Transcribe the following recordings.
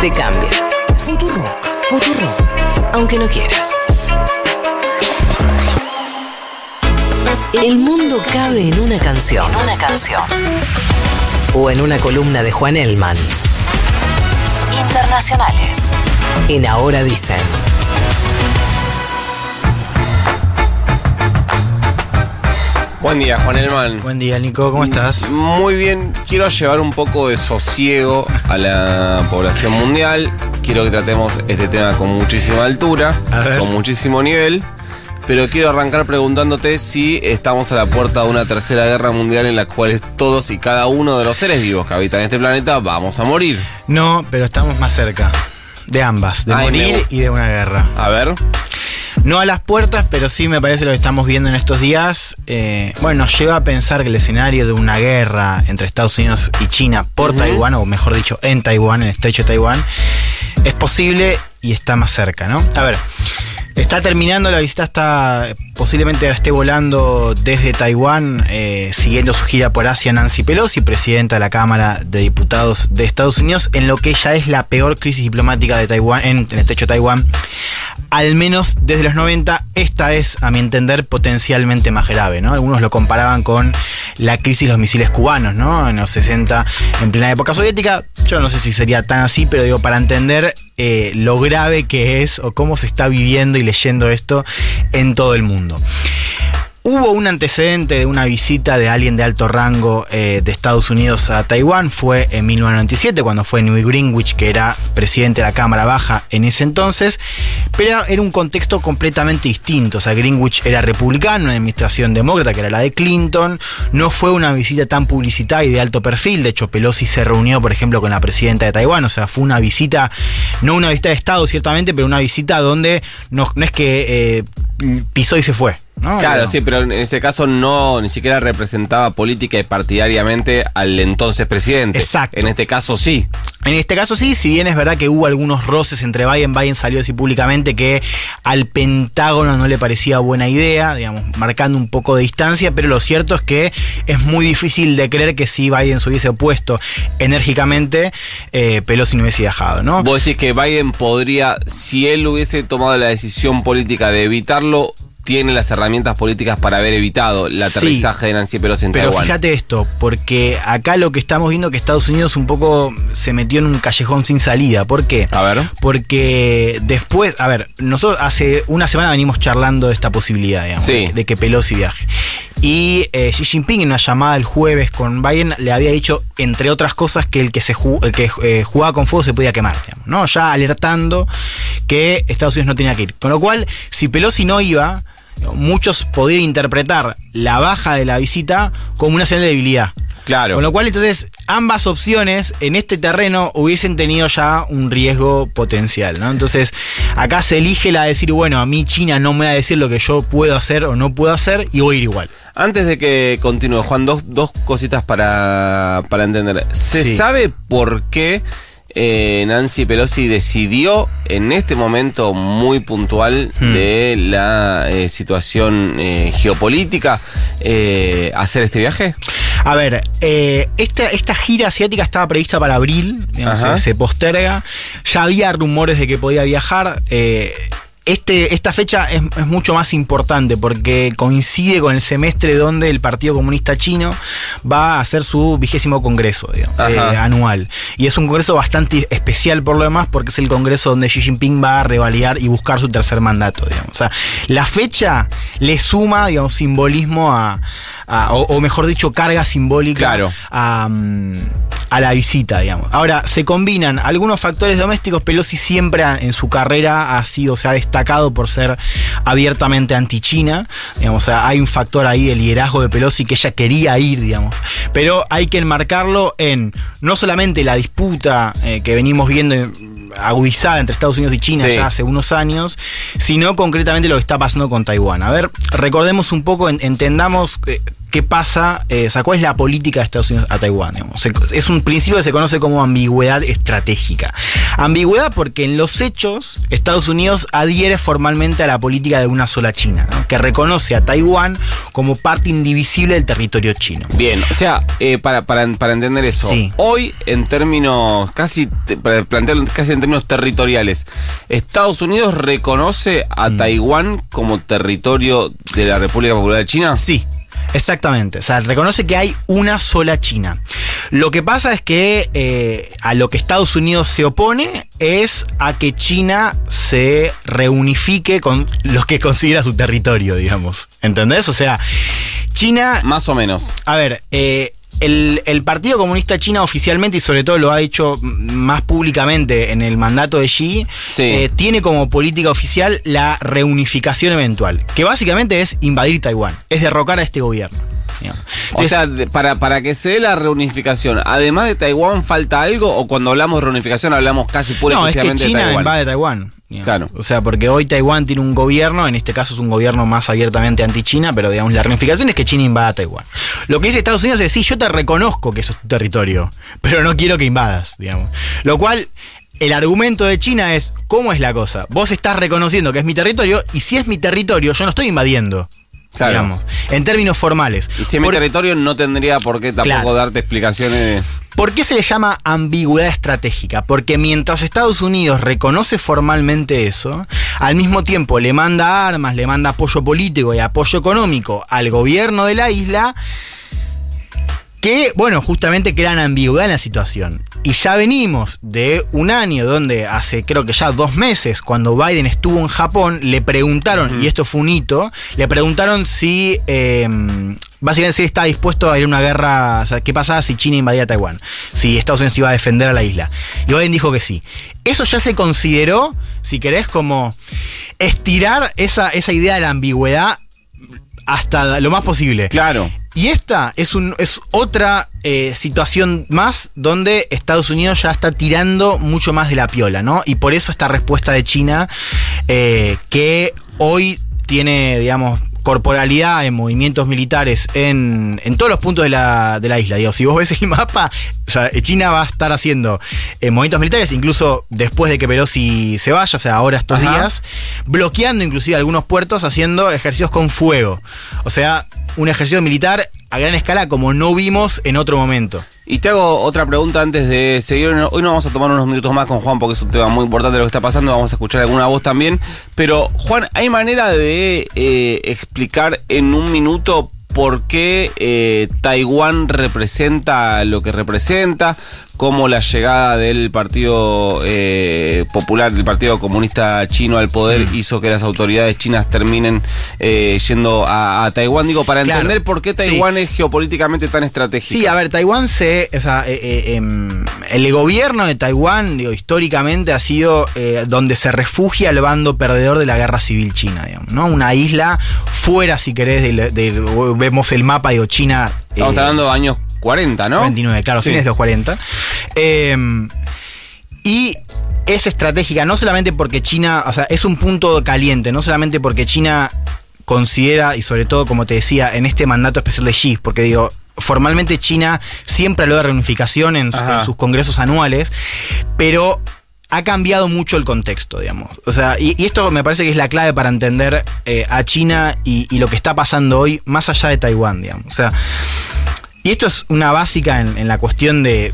te cambia. Futuro. Futuro. Aunque no quieras. El mundo cabe en una canción. En una canción. O en una columna de Juan Elman. Internacionales. En Ahora Dicen. Buen día, Juan Elman. Buen día, Nico, ¿cómo estás? Muy bien, quiero llevar un poco de sosiego a la población mundial. Quiero que tratemos este tema con muchísima altura, con muchísimo nivel. Pero quiero arrancar preguntándote si estamos a la puerta de una tercera guerra mundial en la cual todos y cada uno de los seres vivos que habitan este planeta vamos a morir. No, pero estamos más cerca. De ambas, de Ay, me morir y de una guerra. A ver. No a las puertas, pero sí me parece lo que estamos viendo en estos días. eh, bueno, nos lleva a pensar que el escenario de una guerra entre Estados Unidos y China por Taiwán, o mejor dicho, en Taiwán, en el estrecho de Taiwán, es posible y está más cerca, ¿no? A ver. Está terminando la visita, está posiblemente esté volando desde Taiwán, eh, siguiendo su gira por Asia Nancy Pelosi, presidenta de la Cámara de Diputados de Estados Unidos, en lo que ya es la peor crisis diplomática de Taiwán, en, en el techo de Taiwán, al menos desde los 90, esta es, a mi entender, potencialmente más grave, ¿no? Algunos lo comparaban con la crisis de los misiles cubanos, ¿no? En los 60, en plena época soviética. Yo no sé si sería tan así, pero digo, para entender eh, lo grave que es o cómo se está viviendo y leyendo esto en todo el mundo. Hubo un antecedente de una visita de alguien de alto rango eh, de Estados Unidos a Taiwán, fue en 1997, cuando fue Newt Greenwich, que era presidente de la Cámara Baja en ese entonces, pero era un contexto completamente distinto. O sea, Greenwich era republicano, una administración demócrata, que era la de Clinton, no fue una visita tan publicitada y de alto perfil, de hecho Pelosi se reunió, por ejemplo, con la presidenta de Taiwán, o sea, fue una visita, no una visita de Estado, ciertamente, pero una visita donde no, no es que eh, pisó y se fue. ¿No? Claro, sí, pero en ese caso no ni siquiera representaba política y partidariamente al entonces presidente. Exacto. En este caso sí. En este caso sí, si bien es verdad que hubo algunos roces entre Biden, Biden salió así públicamente que al Pentágono no le parecía buena idea, digamos, marcando un poco de distancia, pero lo cierto es que es muy difícil de creer que si Biden se hubiese opuesto enérgicamente, eh, Pelosi no hubiese viajado, ¿no? Vos decís que Biden podría, si él hubiese tomado la decisión política de evitarlo, tiene las herramientas políticas para haber evitado el Sí. aterrizaje de Nancy Pelosi en Pero Taiwán. fíjate esto, porque acá lo que estamos viendo es que Estados Unidos un poco se metió en un callejón sin salida. ¿Por qué? A ver. Porque después, a ver, nosotros hace una semana venimos charlando de esta posibilidad, digamos, Sí. de, de que Pelosi viaje. Y eh, Xi Jinping en una llamada el jueves con Biden le había dicho, entre otras cosas, que el que se ju- el que eh, jugaba con fuego se podía quemar, digamos, ¿no? Ya alertando que Estados Unidos no tenía que ir. Con lo cual, si Pelosi no iba, muchos podrían interpretar la baja de la visita como una señal de debilidad. Claro. Con lo cual, entonces, ambas opciones en este terreno hubiesen tenido ya un riesgo potencial, ¿no? Entonces, acá se elige la de decir, bueno, a mí China no me va a decir lo que yo puedo hacer o no puedo hacer y voy a ir igual. Antes de que continúe, Juan, dos, dos cositas para, para entender. ¿Se Sí. sabe por qué eh, Nancy Pelosi decidió en este momento muy puntual Hmm. de la eh, situación eh, geopolítica hacer este viaje? A ver, eh, esta, esta gira asiática estaba prevista para abril, digamos, se, se posterga. Ya había rumores de que podía viajar. eh, este, esta fecha es, es mucho más importante porque coincide con el semestre donde el Partido Comunista Chino va a hacer su vigésimo congreso digamos, eh, anual. Y es un congreso bastante especial por lo demás porque es el congreso donde Xi Jinping va a revalidar y buscar su tercer mandato. Digamos. O sea, la fecha le suma digamos, simbolismo a, a- o, o mejor dicho, carga simbólica Claro. a, a la visita, digamos. Ahora, se combinan algunos factores domésticos. Pelosi siempre en su carrera ha sido, se ha destacado por ser abiertamente anti-China. Digamos, o sea, hay un factor ahí de liderazgo de Pelosi que ella quería ir, digamos. Pero hay que enmarcarlo en no solamente la disputa eh, que venimos viendo agudizada entre Estados Unidos y China Sí. ya hace unos años, sino concretamente lo que está pasando con Taiwán. A ver, recordemos un poco, en- entendamos eh, qué pasa, eh, o sea, cuál es la política de Estados Unidos a Taiwán. digamos. Es un principio que se conoce como ambigüedad estratégica. Ambigüedad porque en los hechos Estados Unidos adhiere formalmente a la política de una sola China, ¿no? que reconoce a Taiwán como parte indivisible del territorio chino. Bien, o sea, eh, para, para, para entender eso, Sí. hoy en términos, casi, para plantearlo casi en términos territoriales, ¿Estados Unidos reconoce a Mm. Taiwán como territorio de la República Popular de China? Sí, exactamente. O sea, reconoce que hay una sola China. Lo que pasa es que eh, a lo que Estados Unidos se opone es a que China se reunifique con los que considera su territorio, digamos. ¿Entendés? O sea, China Más o menos. a ver, eh, el, el Partido Comunista China oficialmente y sobre todo lo ha hecho más públicamente en el mandato de Xi, Sí. eh, tiene como política oficial la reunificación eventual, que básicamente es invadir Taiwán, es derrocar a este gobierno. Digamos. O sea, de- para, para que se dé la reunificación, además de Taiwán, ¿falta algo? ¿O cuando hablamos de reunificación hablamos casi pura no, es que de China Taiwán? invade Taiwán. digamos. Claro. O sea, porque hoy Taiwán tiene un gobierno, en este caso es un gobierno más abiertamente anti-China, pero digamos, la reunificación es que China invada Taiwán. Lo que dice Estados Unidos es, sí, yo te reconozco que eso es tu territorio, pero no quiero que invadas, digamos. Lo cual... El argumento de China es, ¿cómo es la cosa? Vos estás reconociendo que es mi territorio y si es mi territorio, yo no estoy invadiendo. Claro. Digamos, en términos formales. Y si mi territorio no tendría por qué tampoco Claro. darte explicaciones. ¿Por qué se le llama ambigüedad estratégica? Porque mientras Estados Unidos reconoce formalmente eso, al mismo tiempo le manda armas, le manda apoyo político y apoyo económico al gobierno de la isla, que, bueno, justamente crean ambigüedad en la situación. Y ya venimos de un año donde hace creo que ya dos meses, cuando Biden estuvo en Japón, le preguntaron, y esto fue un hito, le preguntaron si, eh, básicamente, si está dispuesto a ir a una guerra, o sea, qué pasaba si China invadía Taiwán, si Estados Unidos iba a defender a la isla. Y Biden dijo que sí. Eso ya se consideró, si querés, como estirar esa, esa idea de la ambigüedad hasta lo más posible. Claro. Y esta es, un, es otra eh, situación más donde Estados Unidos ya está tirando mucho más de la piola, ¿no? Y por eso esta respuesta de China, eh, que hoy tiene, digamos, corporalidad en movimientos militares en, en todos los puntos de la, de la isla. Digo, si vos ves el mapa, o sea, China va a estar haciendo eh, movimientos militares, incluso después de que Pelosi se vaya, o sea, ahora estos Ajá. días, bloqueando inclusive algunos puertos, haciendo ejercicios con fuego. O sea, un ejercicio militar a gran escala como no vimos en otro momento. Y te hago otra pregunta antes de seguir. Hoy no vamos a tomar unos minutos más con Juan porque es un tema muy importante lo que está pasando. Vamos a escuchar alguna voz también. Pero, Juan, ¿hay manera de eh, explicar en un minuto por qué eh, Taiwán representa lo que representa? Cómo la llegada del Partido eh, Popular, del Partido Comunista Chino al poder Mm. hizo que las autoridades chinas terminen eh, yendo a, a Taiwán. Digo, para Claro. entender por qué Sí. Taiwán es geopolíticamente tan estratégico. Sí, a ver, Taiwán se. O sea, eh, eh, em, el gobierno de Taiwán, digo, históricamente ha sido eh, donde se refugia el bando perdedor de la guerra civil china, digamos, ¿no? Una isla fuera, si querés, del, del- vemos el mapa, digo, China. Estamos hablando de años 40, ¿no? 29, claro, Sí. fines de los 40. Eh, y es estratégica, no solamente porque China, o sea, es un punto caliente, no solamente porque China considera, y sobre todo, como te decía, en este mandato especial de Xi, porque digo, formalmente China siempre habló de reunificación en, su- Ajá. en sus congresos anuales, pero ha cambiado mucho el contexto, digamos. O sea, y, y esto me parece que es la clave para entender eh, a China y, y lo que está pasando hoy, más allá de Taiwán, digamos. O sea, y esto es una básica en, en la cuestión de,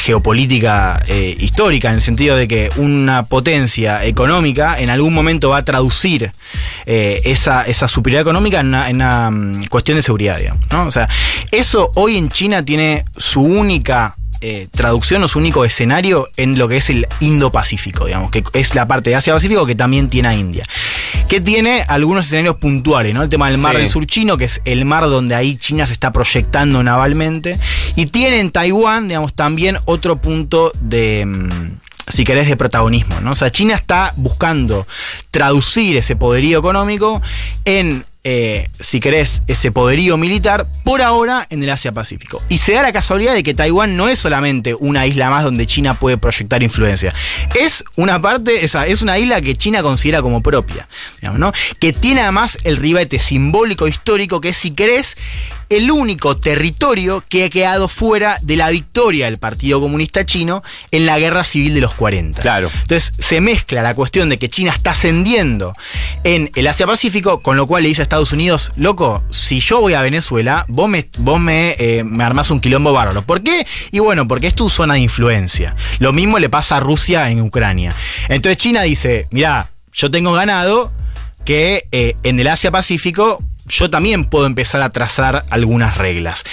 geopolítica eh, histórica, en el sentido de que una potencia económica en algún momento va a traducir eh, esa, superioridad económica en una, en una, mm, cuestión de seguridad, digamos, ¿no? O sea, eso hoy en China tiene su única eh, traducción o su único escenario en lo que es el Indo-Pacífico, digamos, que es la parte de Asia-Pacífico que también tiene a India. Que tiene algunos escenarios puntuales, ¿no? El tema del mar Sí. del sur chino, que es el mar donde ahí China se está proyectando navalmente. Y tiene en Taiwán, digamos, también otro punto de. mm, Si querés, de protagonismo, ¿no? O sea, China está buscando traducir ese poderío económico en eh, si querés, ese poderío militar, por ahora en el Asia-Pacífico. Y se da la casualidad de que Taiwán no es solamente una isla más donde China puede proyectar influencia. Es una parte, esa, es una isla que China considera como propia, digamos, ¿no? Que tiene además el ribete simbólico histórico que es, si querés, el único territorio que ha quedado fuera de la victoria del Partido Comunista Chino en la guerra civil de los 40. Claro. Entonces se mezcla la cuestión de que China está ascendiendo en el Asia-Pacífico, con lo cual le dice a Estados Unidos, loco, si yo voy a Venezuela, vos me, vos eh, armás un quilombo bárbaro. ¿Por qué? Y bueno, porque es tu zona de influencia. Lo mismo le pasa a Rusia en Ucrania. Entonces China dice, mirá, yo tengo ganado que eh, en el Asia-Pacífico yo también puedo empezar a trazar algunas reglas.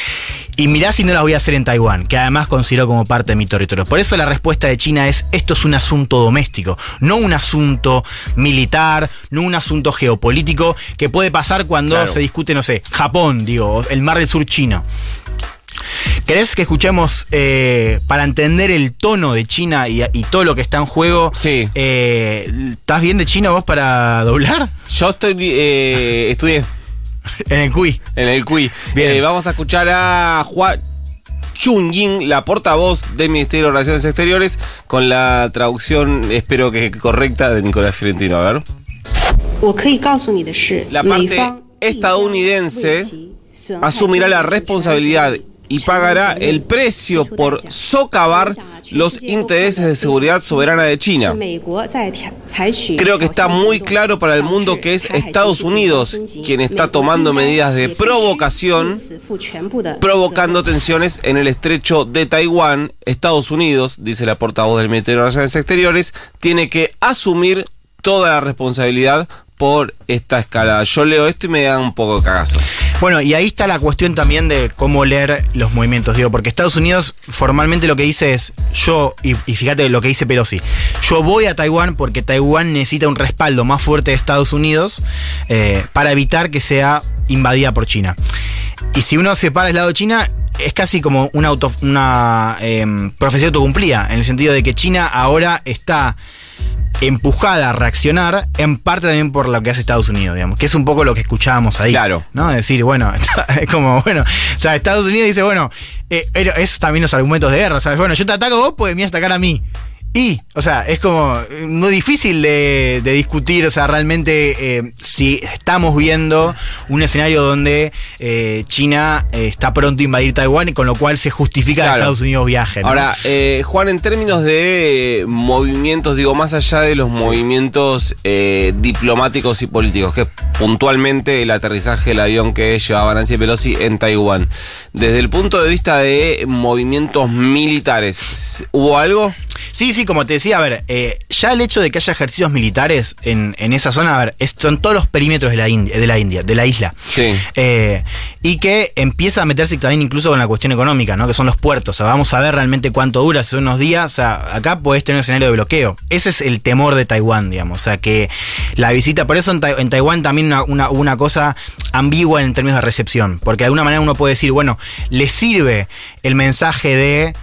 Y mirá si no las voy a hacer en Taiwán, que además considero como parte de mi territorio. Por eso la respuesta de China es, esto es un asunto doméstico, no un asunto militar, no un asunto geopolítico que puede pasar cuando Claro. se discute, no sé, Japón, digo, el mar del sur chino. ¿Querés que escuchemos eh, para entender el tono de China y, y todo lo que está en juego? Sí. Eh, ¿Estás bien de chino vos para doblar? Yo estoy, eh, estudié En el CUI. En el CUI. Bien. Eh, vamos a escuchar a Juan Chunying, la portavoz del Ministerio de Relaciones Exteriores, con la traducción, espero que correcta, de Nicolás Fiorentino. A ver. La parte estadounidense asumirá la responsabilidad y pagará el precio por socavar los intereses de seguridad soberana de China. Creo que está muy claro para el mundo que es Estados Unidos quien está tomando medidas de provocación, provocando tensiones en el estrecho de Taiwán. Estados Unidos, dice la portavoz del Ministerio de Relaciones Exteriores, tiene que asumir toda la responsabilidad por esta escalada. Yo leo esto y me da un poco de cagazo. Bueno, y ahí está la cuestión también de cómo leer los movimientos, digo, porque Estados Unidos formalmente lo que dice es, yo, y, y fíjate lo que dice Pelosi, yo voy a Taiwán porque Taiwán necesita un respaldo más fuerte de Estados Unidos eh, para evitar que sea invadida por China. Y si uno se para al lado de China, es casi como una, auto, una em, profecía autocumplida, en el sentido de que China ahora está empujada a reaccionar, en parte también por lo que hace Estados Unidos, digamos, que es un poco lo que escuchábamos ahí. Claro. ¿No? Es decir, bueno, es como, bueno, o sea, Estados Unidos dice, bueno, eh, pero es también los argumentos de guerra, ¿sabes? Bueno, yo te ataco a vos, pues me vas a atacar a mí. Y, o sea, es como eh, muy difícil de, de discutir, o sea, realmente eh, si estamos viendo un escenario donde eh, China eh, está pronto a invadir Taiwán y con lo cual se justifica que Claro. Estados Unidos viaje. ¿no? Ahora, eh, Juan, en términos de movimientos, digo, más allá de los movimientos diplomáticos y políticos, que es puntualmente el aterrizaje del avión que llevaba Nancy Pelosi en Taiwán, desde el punto de vista de movimientos militares, ¿hubo algo? Sí, sí, como te decía, a ver, eh, ya el hecho de que haya ejercicios militares en, en esa zona, a ver, es- son todos los perímetros de la India, de la India, de la isla. Sí. Eh, y que empieza a meterse también incluso con la cuestión económica, ¿no? Que son los puertos. O sea, vamos a ver realmente cuánto dura, si son unos días. O sea, acá podés tener un escenario de bloqueo. Ese es el temor de Taiwán, digamos. O sea, que la visita, por eso en Taiwán también una, una, una cosa ambigua en términos de recepción. Porque de alguna manera uno puede decir, bueno, le sirve el mensaje de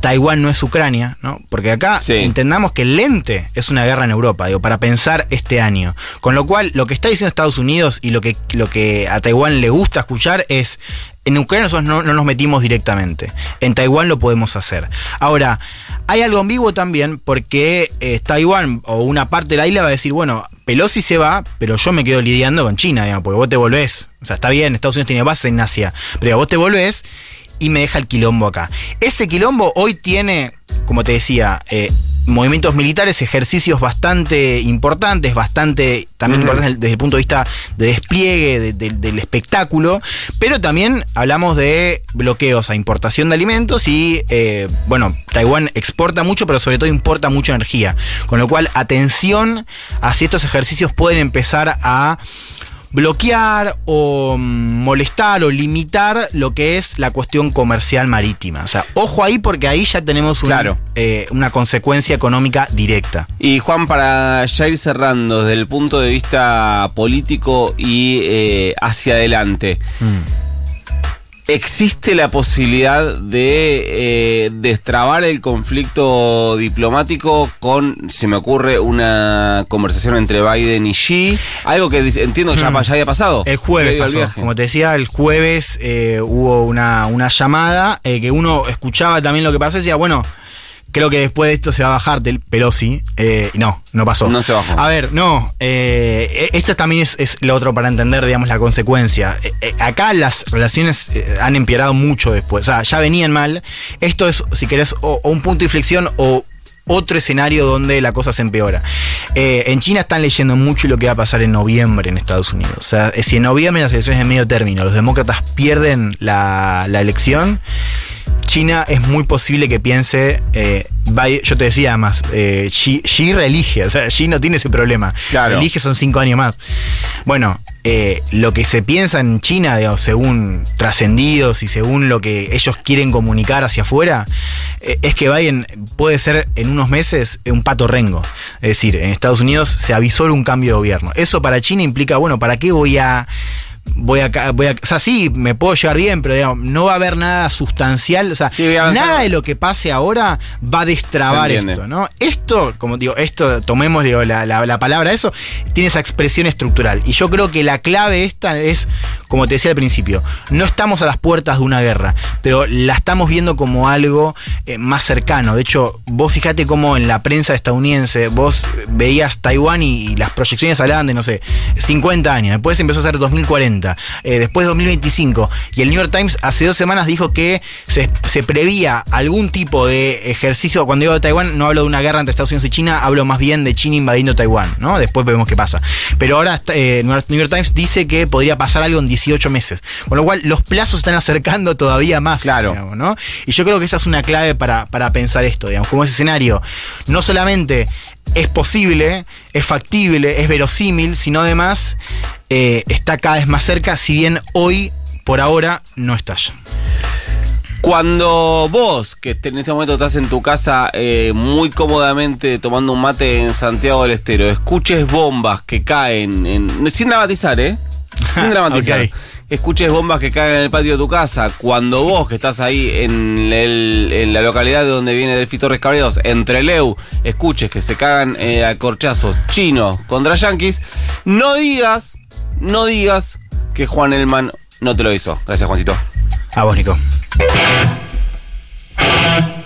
Taiwán no es Ucrania, ¿no? Porque acá Sí. entendamos que el lente es una guerra en Europa, digo, para pensar este año. Con lo cual, lo que está diciendo Estados Unidos y lo que, lo que a Taiwán le gusta escuchar es. En Ucrania nosotros no, no nos metimos directamente. En Taiwán lo podemos hacer. Ahora, hay algo ambiguo también porque eh, Taiwán o una parte de la isla va a decir, bueno, Pelosi se va, pero yo me quedo lidiando con China, digamos, porque vos te volvés. O sea, está bien, Estados Unidos tiene base en Asia, pero vos te volvés y me deja el quilombo acá. Ese quilombo hoy tiene, como te decía, eh, movimientos militares, ejercicios bastante importantes, bastante también importantes desde el punto de vista de despliegue de- de- del espectáculo, pero también hablamos de bloqueos a importación de alimentos y, eh, bueno, Taiwán exporta mucho, pero sobre todo importa mucha energía, con lo cual atención a si estos ejercicios pueden empezar a bloquear o mm, molestar o limitar lo que es la cuestión comercial marítima. O sea, ojo ahí porque ahí ya tenemos un- Claro. eh, una consecuencia económica directa. Y Juan, para ya ir cerrando desde el punto de vista político y eh, hacia adelante, ¿Existe la posibilidad de eh, destrabar el conflicto diplomático con, se me ocurre, una conversación entre Biden y Xi? Algo que entiendo que ya, Mm. ya había pasado. El jueves pasó. Como te decía, el jueves eh, hubo una, una llamada eh, que uno escuchaba también lo que pasó y decía, bueno, creo que después de esto se va a bajar del Pelosi. Eh, no, no pasó. No se bajó. A ver, no. eh, esto también es, es lo otro para entender, digamos, la consecuencia. Eh, eh, acá las relaciones han empeorado mucho después. O sea, ya venían mal. Esto es, si querés, o, o un punto de inflexión o otro escenario donde la cosa se empeora. Eh, en China están leyendo mucho lo que va a pasar en noviembre en Estados Unidos. O sea, si en noviembre las elecciones de medio término los demócratas pierden la, la elección, China es muy posible que piense, eh, Biden- yo te decía además, eh, Xi, Xi reelige, o sea, Xi no tiene ese problema. Claro. Reelige son cinco años más. Bueno, eh, lo que se piensa en China, digamos, según trascendidos y según lo que ellos quieren comunicar hacia afuera, eh, es que Biden puede ser en unos meses un pato rengo. Es decir, en Estados Unidos se avisó un cambio de gobierno. Eso para China implica, bueno, ¿para qué voy a voy a, voy a, o sea, sí, me puedo llevar bien, pero digamos, no va a haber nada sustancial, o sea, Sí, nada de lo que pase ahora va a destrabar esto, ¿no? Esto, como digo, esto, tomemos digo, la, la- la palabra eso, tiene esa expresión estructural. Y yo creo que la clave esta es, como te decía al principio, no estamos a las puertas de una guerra, pero la estamos viendo como algo eh, más cercano. De hecho, vos fijate cómo en la prensa estadounidense vos veías Taiwán y, las proyecciones hablaban de, no sé, 50 años, después empezó a ser 2040, eh, después 2025, y el New York Times hace dos semanas dijo que se, se prevía algún tipo de ejercicio, cuando digo de Taiwán no hablo de una guerra entre Estados Unidos y China, hablo más bien de China invadiendo Taiwán, ¿no? Después vemos qué pasa. Pero ahora eh, New York- Times dice que podría pasar algo en 18 meses, con lo cual los plazos se están acercando todavía más, Claro. digamos, ¿no? Y yo creo que esa es una clave para, para pensar esto, digamos, como ese escenario no solamente es posible, es factible, es verosímil, sino además eh, está cada vez más cerca, si bien hoy, por ahora, no está allá. Cuando vos, que en este momento estás en tu casa eh, muy cómodamente tomando un mate en Santiago del Estero, escuches bombas que caen, en, sin dramatizar, ¿eh? Sin dramatizar. Escuches bombas que caen en el patio de tu casa. Cuando vos, que estás ahí en, el- en la localidad de donde viene Delfi Torres entre Leu, escuches que se cagan eh, a corchazos chinos contra yanquis, no digas, no digas que Juan Elman no te lo hizo. Gracias, Juancito. A vos, Nico. Thank you.